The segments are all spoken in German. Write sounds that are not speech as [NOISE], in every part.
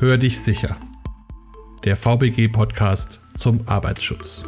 Hör dich sicher. Der VBG-Podcast zum Arbeitsschutz.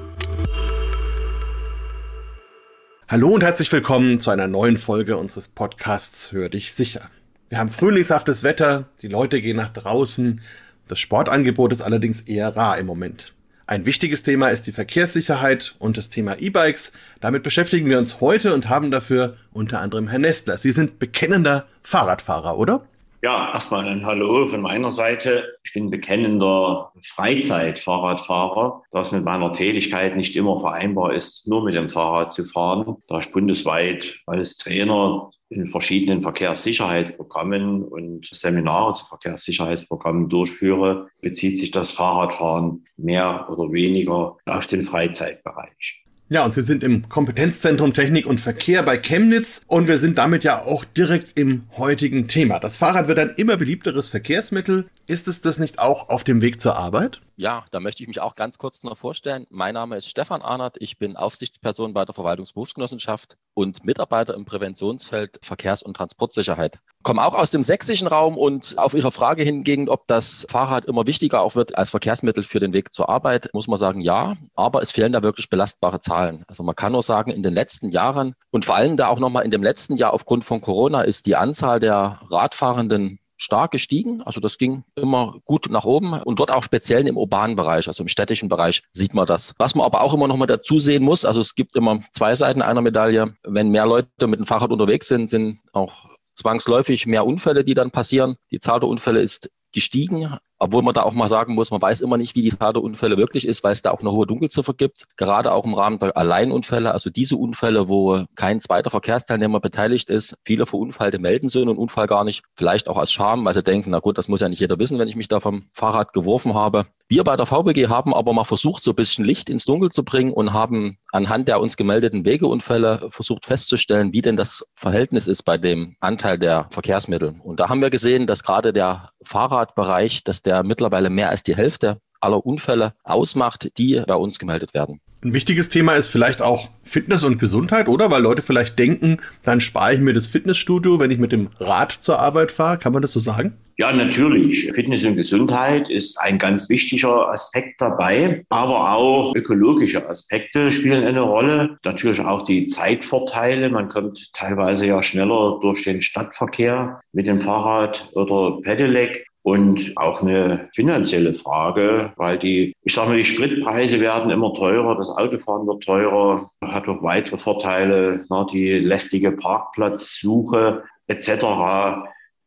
Hallo und herzlich willkommen zu einer neuen Folge unseres Podcasts Hör dich sicher. Wir haben frühlingshaftes Wetter, die Leute gehen nach draußen. Das Sportangebot ist allerdings eher rar im Moment. Ein wichtiges Thema ist die Verkehrssicherheit und das Thema E-Bikes. Damit beschäftigen wir uns heute und haben dafür unter anderem Herrn Nestler. Sie sind bekennender Fahrradfahrer, oder? Ja, erstmal ein Hallo von meiner Seite. Ich bin bekennender Freizeitfahrradfahrer, da es mit meiner Tätigkeit nicht immer vereinbar ist, nur mit dem Fahrrad zu fahren, da ich bundesweit als Trainer in verschiedenen Verkehrssicherheitsprogrammen und Seminare zu Verkehrssicherheitsprogrammen durchführe, bezieht sich das Fahrradfahren mehr oder weniger auf den Freizeitbereich. Ja, und Sie sind im Kompetenzzentrum Technik und Verkehr bei Chemnitz und wir sind damit ja auch direkt im heutigen Thema. Das Fahrrad wird ein immer beliebteres Verkehrsmittel. Ist es das nicht auch auf dem Weg zur Arbeit? Ja, da möchte ich mich auch ganz kurz noch vorstellen. Mein Name ist Stefan Arnert. Ich bin Aufsichtsperson bei der Verwaltungsberufsgenossenschaft und Mitarbeiter im Präventionsfeld Verkehrs- und Transportsicherheit. Komme auch aus dem sächsischen Raum und auf Ihre Frage hingegen, ob das Fahrrad immer wichtiger auch wird als Verkehrsmittel für den Weg zur Arbeit, muss man sagen, ja. Aber es fehlen da wirklich belastbare Zahlen. Also man kann nur sagen, in den letzten Jahren und vor allem da auch nochmal in dem letzten Jahr aufgrund von Corona ist die Anzahl der Radfahrenden stark gestiegen. Also das ging immer gut nach oben und dort auch speziell im urbanen Bereich, also im städtischen Bereich sieht man das. Was man aber auch immer noch mal dazu sehen muss, also es gibt immer zwei Seiten einer Medaille. Wenn mehr Leute mit dem Fahrrad unterwegs sind, sind auch zwangsläufig mehr Unfälle, die dann passieren. Die Zahl der Unfälle ist gestiegen, obwohl man da auch mal sagen muss, man weiß immer nicht, wie die Tat der Unfälle wirklich ist, weil es da auch eine hohe Dunkelziffer gibt. Gerade auch im Rahmen der Alleinunfälle, also diese Unfälle, wo kein zweiter Verkehrsteilnehmer beteiligt ist. Viele Verunfallte melden so einen Unfall gar nicht. Vielleicht auch aus Scham, weil sie denken, na gut, das muss ja nicht jeder wissen, wenn ich mich da vom Fahrrad geworfen habe. Wir bei der VBG haben aber mal versucht, so ein bisschen Licht ins Dunkel zu bringen und haben anhand der uns gemeldeten Wegeunfälle versucht festzustellen, wie denn das Verhältnis ist bei dem Anteil der Verkehrsmittel. Und da haben wir gesehen, dass gerade der Fahrradbereich, dass der der mittlerweile mehr als die Hälfte aller Unfälle ausmacht, die bei uns gemeldet werden. Ein wichtiges Thema ist vielleicht auch Fitness und Gesundheit, oder? Weil Leute vielleicht denken, dann spare ich mir das Fitnessstudio, wenn ich mit dem Rad zur Arbeit fahre. Kann man das so sagen? Ja, natürlich. Fitness und Gesundheit ist ein ganz wichtiger Aspekt dabei, aber auch ökologische Aspekte spielen eine Rolle. Natürlich auch die Zeitvorteile. Man kommt teilweise ja schneller durch den Stadtverkehr mit dem Fahrrad oder Pedelec und auch eine finanzielle Frage, weil die, ich sage mal, die Spritpreise werden immer teurer, das Autofahren wird teurer, hat auch weitere Vorteile, ne, die lästige Parkplatzsuche etc.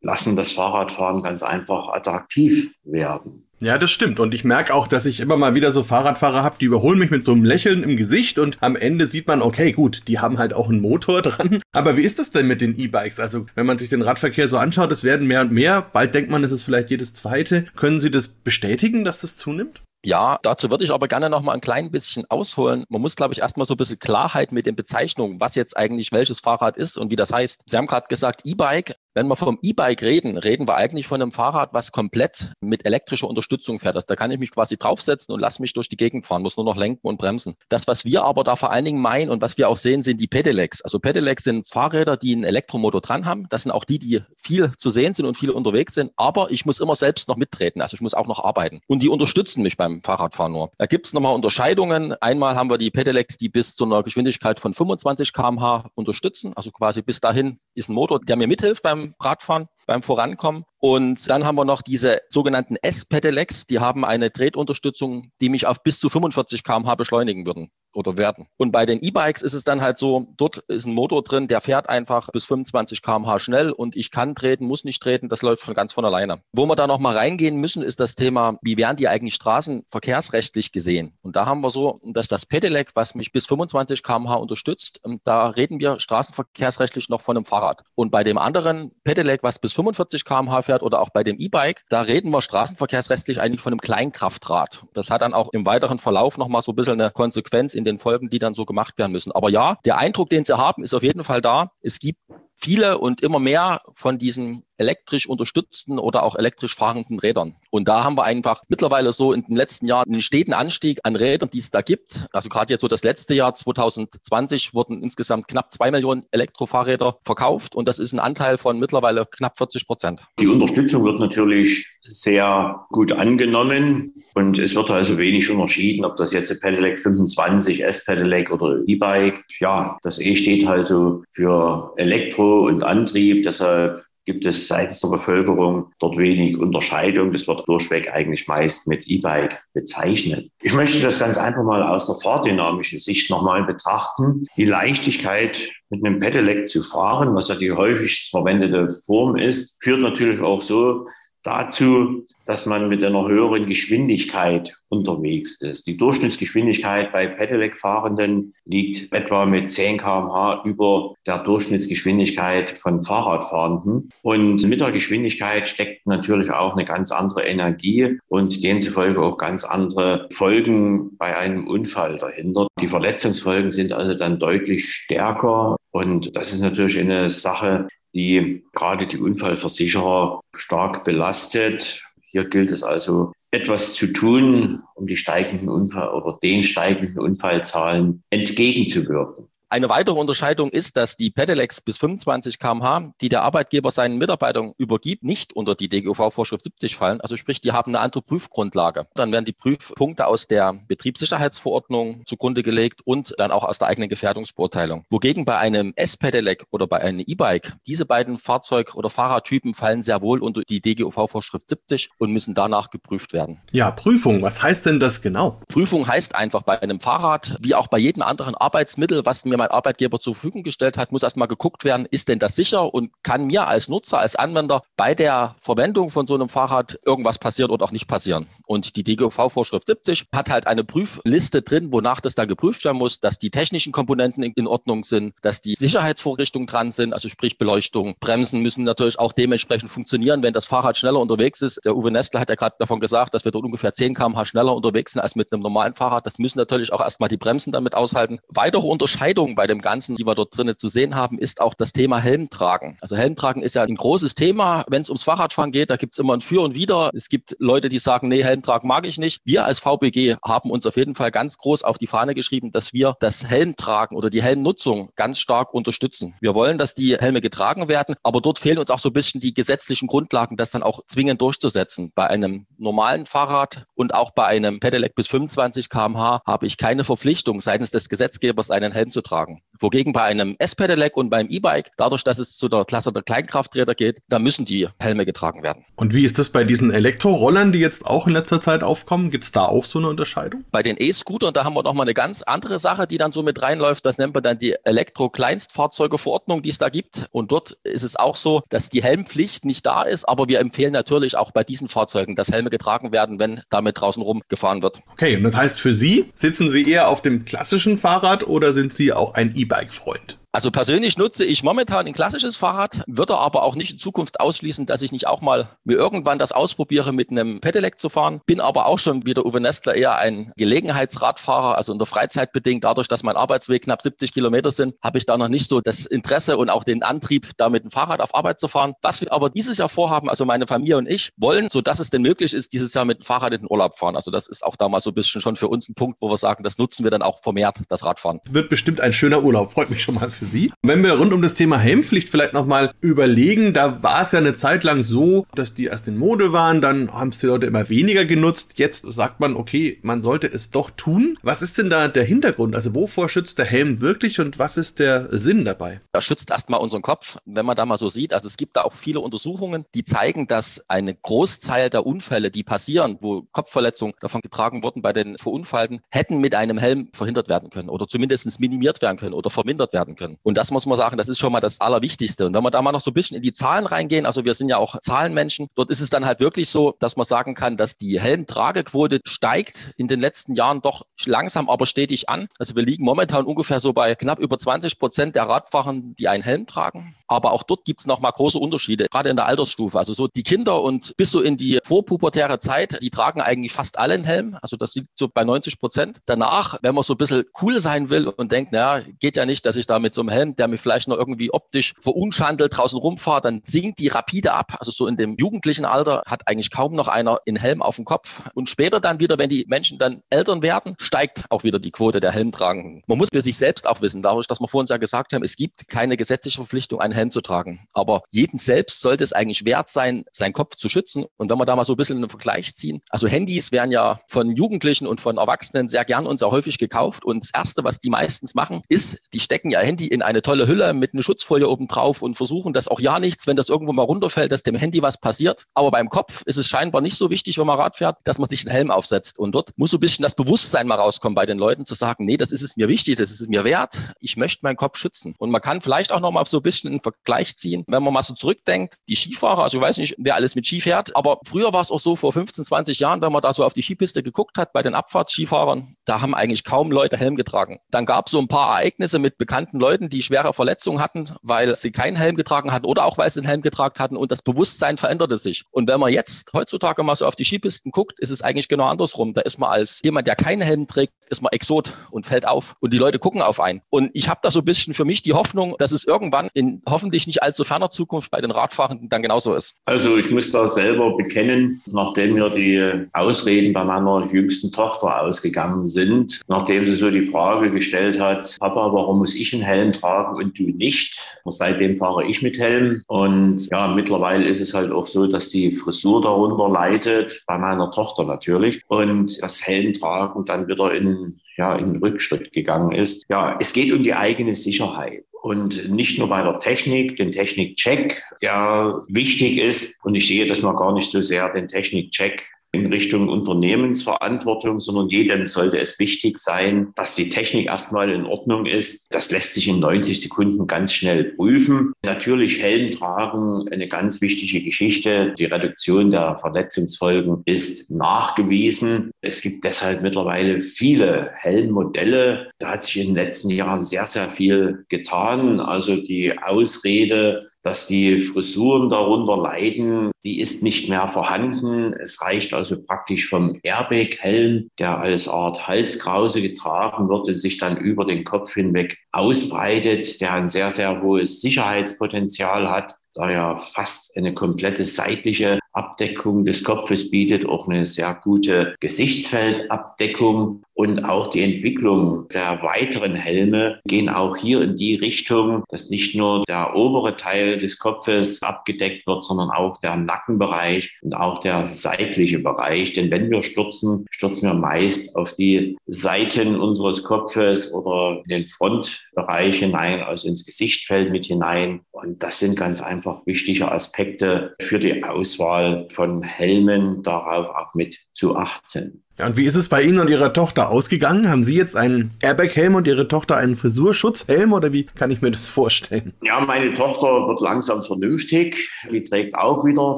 lassen das Fahrradfahren ganz einfach attraktiv werden. Ja, das stimmt. Und ich merke auch, dass ich immer mal wieder so Fahrradfahrer habe, die überholen mich mit so einem Lächeln im Gesicht und am Ende sieht man, okay, gut, die haben halt auch einen Motor [LAUGHS] dran. Aber wie ist das denn mit den E-Bikes? Also, wenn man sich den Radverkehr so anschaut, es werden mehr und mehr. Bald denkt man, es ist vielleicht jedes zweite. Können Sie das bestätigen, dass das zunimmt? Ja, dazu würde ich aber gerne noch mal ein klein bisschen ausholen. Man muss, glaube ich, erstmal so ein bisschen Klarheit mit den Bezeichnungen, was jetzt eigentlich welches Fahrrad ist und wie das heißt. Sie haben gerade gesagt E-Bike. Wenn wir vom E-Bike reden, reden wir eigentlich von einem Fahrrad, was komplett mit elektrischer Unterstützung fährt. Also da kann ich mich quasi draufsetzen und lasse mich durch die Gegend fahren, muss nur noch lenken und bremsen. Das, was wir aber da vor allen Dingen meinen und was wir auch sehen, sind die Pedelecs. Also Pedelecs sind Fahrräder, die einen Elektromotor dran haben. Das sind auch die, die viel zu sehen sind und viel unterwegs sind. Aber ich muss immer selbst noch mittreten. Also ich muss auch noch arbeiten. Und die unterstützen mich beim Fahrradfahren nur. Da gibt es nochmal Unterscheidungen. Einmal haben wir die Pedelecs, die bis zu einer Geschwindigkeit von 25 km/h unterstützen. Also quasi bis dahin ist ein Motor, der mir mithilft beim Radfahren, beim Vorankommen. Und dann haben wir noch diese sogenannten S-Pedelecs, die haben eine Tretunterstützung, die mich auf bis zu 45 km/h beschleunigen würden oder werden. Und bei den E-Bikes ist es dann halt so, dort ist ein Motor drin, der fährt einfach bis 25 km/h schnell und ich kann treten, muss nicht treten, das läuft von ganz von alleine. Wo wir da nochmal reingehen müssen, ist das Thema, wie werden die eigentlich straßenverkehrsrechtlich gesehen? Und da haben wir so, dass das Pedelec, was mich bis 25 km/h unterstützt, ähm, da reden wir straßenverkehrsrechtlich noch von einem Fahrrad. Und bei dem anderen Pedelec, was bis 45 km/h fährt oder auch bei dem E-Bike, da reden wir straßenverkehrsrechtlich eigentlich von einem Kleinkraftrad. Das hat dann auch im weiteren Verlauf nochmal so ein bisschen eine Konsequenz in den Folgen, die dann so gemacht werden müssen. Aber ja, der Eindruck, den Sie haben, ist auf jeden Fall da. Es gibt viele und immer mehr von diesen elektrisch unterstützten oder auch elektrisch fahrenden Rädern. Und da haben wir einfach mittlerweile so in den letzten Jahren einen steten Anstieg an Rädern, die es da gibt. Also gerade jetzt so das letzte Jahr 2020 wurden insgesamt knapp zwei Millionen Elektrofahrräder verkauft und das ist ein Anteil von mittlerweile knapp 40 Prozent. Die Unterstützung wird natürlich sehr gut angenommen und es wird also wenig unterschieden, ob das jetzt ein Pedelec 25, S-Pedelec oder E-Bike. Ja, das E steht halt so für Elektro und Antrieb, deshalb gibt es seitens der Bevölkerung dort wenig Unterscheidung. Das wird durchweg eigentlich meist mit E-Bike bezeichnet. Ich möchte das ganz einfach mal aus der fahrdynamischen Sicht nochmal betrachten. Die Leichtigkeit mit einem Pedelec zu fahren, was ja die häufigst verwendete Form ist, führt natürlich auch so dazu, dass man mit einer höheren Geschwindigkeit unterwegs ist. Die Durchschnittsgeschwindigkeit bei Pedelec-Fahrenden liegt etwa mit 10 km/h über der Durchschnittsgeschwindigkeit von Fahrradfahrenden. Und mit der Geschwindigkeit steckt natürlich auch eine ganz andere Energie und demzufolge auch ganz andere Folgen bei einem Unfall dahinter. Die Verletzungsfolgen sind also dann deutlich stärker. Und das ist natürlich eine Sache, die gerade die Unfallversicherer stark belastet. Hier gilt es also, etwas zu tun, um die steigenden Unfall oder den steigenden Unfallzahlen entgegenzuwirken. Eine weitere Unterscheidung ist, dass die Pedelecs bis 25 kmh, die der Arbeitgeber seinen Mitarbeitern übergibt, nicht unter die DGUV-Vorschrift 70 fallen. Also sprich, die haben eine andere Prüfgrundlage. Dann werden die Prüfpunkte aus der Betriebssicherheitsverordnung zugrunde gelegt und dann auch aus der eigenen Gefährdungsbeurteilung. Wogegen bei einem S-Pedelec oder bei einem E-Bike diese beiden Fahrzeug- oder Fahrradtypen fallen sehr wohl unter die DGUV-Vorschrift 70 und müssen danach geprüft werden. Ja, Prüfung, was heißt denn das genau? Prüfung heißt einfach bei einem Fahrrad, wie auch bei jedem anderen Arbeitsmittel, was mir mir mein Arbeitgeber zur Verfügung gestellt hat, muss erstmal geguckt werden, ist denn das sicher und kann mir als Nutzer, als Anwender bei der Verwendung von so einem Fahrrad irgendwas passieren oder auch nicht passieren. Und die DGV-Vorschrift 70 hat halt eine Prüfliste drin, wonach das dann geprüft werden muss, dass die technischen Komponenten in Ordnung sind, dass die Sicherheitsvorrichtungen dran sind, also sprich Beleuchtung, Bremsen müssen natürlich auch dementsprechend funktionieren, wenn das Fahrrad schneller unterwegs ist. Der Uwe Nestler hat ja gerade davon gesagt, dass wir dort ungefähr 10 km/h schneller unterwegs sind als mit einem normalen Fahrrad. Das müssen natürlich auch erstmal die Bremsen damit aushalten. Weitere Unterscheidungen Entwicklung bei dem Ganzen, die wir dort drinnen zu sehen haben, ist auch das Thema Helmtragen. Also Helmtragen ist ja ein großes Thema, wenn es ums Fahrradfahren geht. Da gibt es immer ein Für und Wider. Es gibt Leute, die sagen, nee, Helmtragen mag ich nicht. Wir als VBG haben uns auf jeden Fall ganz groß auf die Fahne geschrieben, dass wir das Helmtragen oder die Helmnutzung ganz stark unterstützen. Wir wollen, dass die Helme getragen werden, aber dort fehlen uns auch so ein bisschen die gesetzlichen Grundlagen, das dann auch zwingend durchzusetzen. Bei einem normalen Fahrrad und auch bei einem Pedelec bis 25 kmh habe ich keine Verpflichtung seitens des Gesetzgebers, einen Helm zu tragen tragen. Wogegen bei einem S-Pedelec und beim E-Bike, dadurch, dass es zu der Klasse der Kleinkrafträder geht, da müssen die Helme getragen werden. Und wie ist das bei diesen Elektrorollern, die jetzt auch in letzter Zeit aufkommen? Gibt es da auch so eine Unterscheidung? Bei den E-Scootern, da haben wir nochmal eine ganz andere Sache, die dann so mit reinläuft. Das nennt man dann die Elektro-Kleinstfahrzeugeverordnung, die es da gibt. Und dort ist es auch so, dass die Helmpflicht nicht da ist, aber wir empfehlen natürlich auch bei diesen Fahrzeugen, dass Helme getragen werden, wenn damit draußen rumgefahren wird. Okay, und das heißt für Sie, sitzen Sie eher auf dem klassischen Fahrrad oder sind Sie auch ein E-Bike-Freund? Also persönlich nutze ich momentan ein klassisches Fahrrad, würde aber auch nicht in Zukunft ausschließen, dass ich nicht auch mal mir irgendwann das ausprobiere, mit einem Pedelec zu fahren. Bin aber auch schon wie der Uwe Nestler eher ein Gelegenheitsradfahrer, also in der Freizeit bedingt. Dadurch, dass mein Arbeitsweg knapp 70 Kilometer sind, habe ich da noch nicht so das Interesse und auch den Antrieb, da mit dem Fahrrad auf Arbeit zu fahren. Was wir aber dieses Jahr vorhaben, also meine Familie und ich, wollen, so dass es denn möglich ist, dieses Jahr mit dem Fahrrad in den Urlaub fahren. Also das ist auch damals so ein bisschen schon für uns ein Punkt, wo wir sagen, das nutzen wir dann auch vermehrt, das Radfahren. Wird bestimmt ein schöner Urlaub. Freut mich schon mal für Sie. Wenn wir rund um das Thema Helmpflicht vielleicht nochmal überlegen, da war es ja eine Zeit lang so, dass die erst in Mode waren, dann haben es die Leute immer weniger genutzt. Jetzt sagt man, okay, man sollte es doch tun. Was ist denn da der Hintergrund? Also wovor schützt der Helm wirklich und was ist der Sinn dabei? Er schützt erstmal unseren Kopf, wenn man da mal so sieht. Also es gibt da auch viele Untersuchungen, die zeigen, dass eine Großteil der Unfälle, die passieren, wo Kopfverletzungen davon getragen wurden bei den Verunfallten, hätten mit einem Helm verhindert werden können oder zumindest minimiert werden können oder vermindert werden können. Und das muss man sagen, das ist schon mal das Allerwichtigste. Und wenn wir da mal noch so ein bisschen in die Zahlen reingehen, also wir sind ja auch Zahlenmenschen, dort ist es dann halt wirklich so, dass man sagen kann, dass die Helmtragequote steigt in den letzten Jahren doch langsam, aber stetig an. Also wir liegen momentan ungefähr so bei knapp über 20 Prozent der Radfahrer, die einen Helm tragen. Aber auch dort gibt es nochmal große Unterschiede, gerade in der Altersstufe. Also so die Kinder und bis so in die vorpubertäre Zeit, die tragen eigentlich fast alle einen Helm. Also das liegt so bei 90 Prozent. Danach, wenn man so ein bisschen cool sein will und denkt, naja, geht ja nicht, dass ich da mit so einem Helm, der mich vielleicht noch irgendwie optisch verunschandelt draußen rumfahrt, dann sinkt die rapide ab. Also so in dem jugendlichen Alter hat eigentlich kaum noch einer in Helm auf dem Kopf. Und später dann wieder, wenn die Menschen dann Eltern werden, steigt auch wieder die Quote der Helmtragenden. Man muss für sich selbst auch wissen, dadurch, dass wir vorhin ja gesagt haben, es gibt keine gesetzliche Verpflichtung, einen Helm zu tragen. Aber jeden selbst sollte es eigentlich wert sein, seinen Kopf zu schützen. Und wenn wir da mal so ein bisschen einen Vergleich ziehen, also Handys werden ja von Jugendlichen und von Erwachsenen sehr gern und sehr häufig gekauft. Und das Erste, was die meistens machen, ist, die stecken ihr Handy in eine tolle Hülle mit einer Schutzfolie oben drauf und versuchen, dass auch ja nichts, wenn das irgendwo mal runterfällt, dass dem Handy was passiert. Aber beim Kopf ist es scheinbar nicht so wichtig, wenn man Rad fährt, dass man sich einen Helm aufsetzt. Und dort muss so ein bisschen das Bewusstsein mal rauskommen bei den Leuten, zu sagen, nee, das ist es mir wichtig, das ist es mir wert, ich möchte meinen Kopf schützen. Und man kann vielleicht auch noch mal so ein bisschen einen Vergleich ziehen, wenn man mal so zurückdenkt, die Skifahrer, also ich weiß nicht, wer alles mit Ski fährt, aber früher war es auch so vor 15, 20 Jahren, wenn man da so auf die Skipiste geguckt hat bei den Abfahrtsskifahrern, da haben eigentlich kaum Leute Helm getragen. Dann gab es so ein paar Ereignisse mit bekannten Leuten, die schwere Verletzungen hatten, weil sie keinen Helm getragen hatten oder auch weil sie einen Helm getragen hatten und das Bewusstsein veränderte sich. Und wenn man jetzt heutzutage mal so auf die Skipisten guckt, ist es eigentlich genau andersrum. Da ist man als jemand, der keinen Helm trägt, ist man Exot und fällt auf und die Leute gucken auf einen. Und ich habe da so ein bisschen für mich die Hoffnung, dass es irgendwann in hoffentlich nicht allzu ferner Zukunft bei den Radfahrenden dann genauso ist. Also ich muss da selber bekennen, nachdem mir die Ausreden bei meiner jüngsten Tochter ausgegangen sind, nachdem sie so die Frage gestellt hat, Papa, warum muss ich einen Helm tragen und du nicht? Und seitdem fahre ich mit Helm und ja, mittlerweile ist es halt auch so, dass die Frisur darunter leidet, bei meiner Tochter natürlich und das Helmtragen dann wieder in ja, in Rückschritt gegangen ist. Ja, es geht um die eigene Sicherheit. Und nicht nur bei der Technik, den Technikcheck, der wichtig ist. Und ich sehe das mal gar nicht so sehr, den Technikcheck in Richtung Unternehmensverantwortung, sondern jedem sollte es wichtig sein, dass die Technik erstmal in Ordnung ist. Das lässt sich in 90 Sekunden ganz schnell prüfen. Natürlich Helm tragen, eine ganz wichtige Geschichte. Die Reduktion der Verletzungsfolgen ist nachgewiesen. Es gibt deshalb mittlerweile viele Helmmodelle. Da hat sich in den letzten Jahren sehr, sehr viel getan. Also die Ausrede, dass die Frisuren darunter leiden, die ist nicht mehr vorhanden. Es reicht also praktisch vom Airbag-Helm, der als Art Halskrause getragen wird und sich dann über den Kopf hinweg ausbreitet, der ein sehr, sehr hohes Sicherheitspotenzial hat da ja fast eine komplette seitliche Abdeckung des Kopfes bietet, auch eine sehr gute Gesichtsfeldabdeckung und auch die Entwicklung der weiteren Helme gehen auch hier in die Richtung, dass nicht nur der obere Teil des Kopfes abgedeckt wird, sondern auch der Nackenbereich und auch der seitliche Bereich. Denn wenn wir stürzen, stürzen wir meist auf die Seiten unseres Kopfes oder in den Frontbereich hinein, also ins Gesichtfeld mit hinein. Und das sind ganz einfach wichtige Aspekte für die Auswahl von Helmen, darauf auch mit zu achten. Und wie ist es bei Ihnen und Ihrer Tochter ausgegangen? Haben Sie jetzt einen Airbag-Helm und Ihre Tochter einen Frisurschutzhelm oder wie kann ich mir das vorstellen? Ja, meine Tochter wird langsam vernünftig. Die trägt auch wieder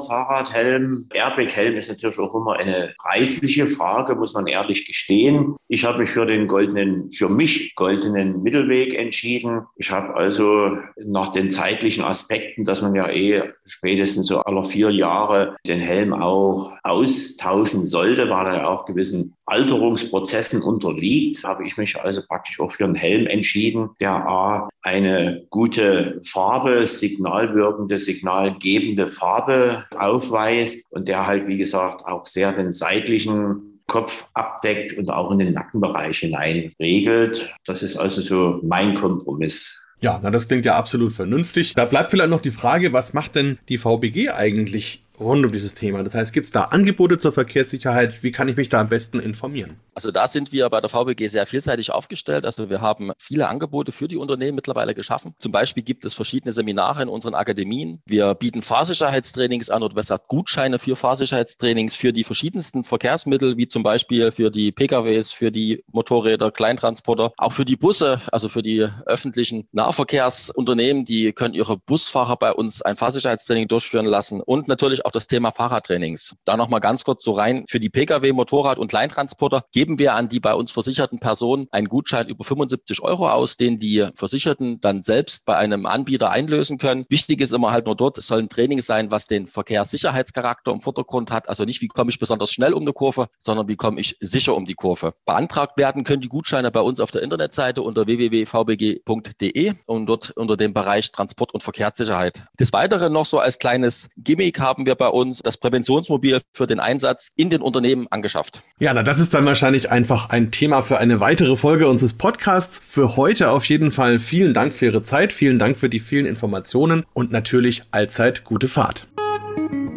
Fahrradhelm. Airbag-Helm ist natürlich auch immer eine preisliche Frage, muss man ehrlich gestehen. Ich habe mich für den goldenen, für mich goldenen Mittelweg entschieden. Ich habe also nach den zeitlichen Aspekten, dass man ja eh spätestens so alle vier Jahre den Helm auch austauschen sollte, weil er ja auch gewisse gewissen Alterungsprozessen unterliegt, habe ich mich also praktisch auch für einen Helm entschieden, der A, eine gute Farbe, signalwirkende, signalgebende Farbe aufweist und der halt, wie gesagt, auch sehr den seitlichen Kopf abdeckt und auch in den Nackenbereich hinein regelt. Das ist also so mein Kompromiss. Ja, na, das klingt ja absolut vernünftig. Da bleibt vielleicht noch die Frage, was macht denn die VBG eigentlich rund um dieses Thema? Das heißt, gibt es da Angebote zur Verkehrssicherheit? Wie kann ich mich da am besten informieren? Also da sind wir bei der VBG sehr vielseitig aufgestellt. Also wir haben viele Angebote für die Unternehmen mittlerweile geschaffen. Zum Beispiel gibt es verschiedene Seminare in unseren Akademien. Wir bieten Fahrsicherheitstrainings an oder besser Gutscheine für Fahrsicherheitstrainings für die verschiedensten Verkehrsmittel, wie zum Beispiel für die PKWs, für die Motorräder, Kleintransporter, auch für die Busse, also für die öffentlichen Nahverkehrsunternehmen. Die können ihre Busfahrer bei uns ein Fahrsicherheitstraining durchführen lassen und natürlich auch das Thema Fahrradtrainings. Da nochmal ganz kurz so rein. Für die Pkw, Motorrad und Kleintransporter geben wir an die bei uns versicherten Personen einen Gutschein über 75 Euro aus, den die Versicherten dann selbst bei einem Anbieter einlösen können. Wichtig ist immer halt nur dort, es soll ein Training sein, was den Verkehrssicherheitscharakter im Vordergrund hat. Also nicht, wie komme ich besonders schnell um eine Kurve, sondern wie komme ich sicher um die Kurve. Beantragt werden können die Gutscheine bei uns auf der Internetseite unter www.vbg.de und dort unter dem Bereich Transport und Verkehrssicherheit. Des Weiteren noch so als kleines Gimmick haben wir bei uns das Präventionsmobil für den Einsatz in den Unternehmen angeschafft. Ja, na, das ist dann wahrscheinlich einfach ein Thema für eine weitere Folge unseres Podcasts. Für heute auf jeden Fall vielen Dank für Ihre Zeit, vielen Dank für die vielen Informationen und natürlich allzeit gute Fahrt.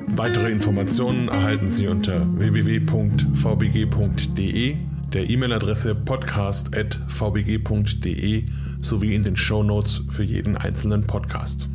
Weitere Informationen erhalten Sie unter www.vbg.de, der E-Mail-Adresse podcast.vbg.de sowie in den Show Notes für jeden einzelnen Podcast.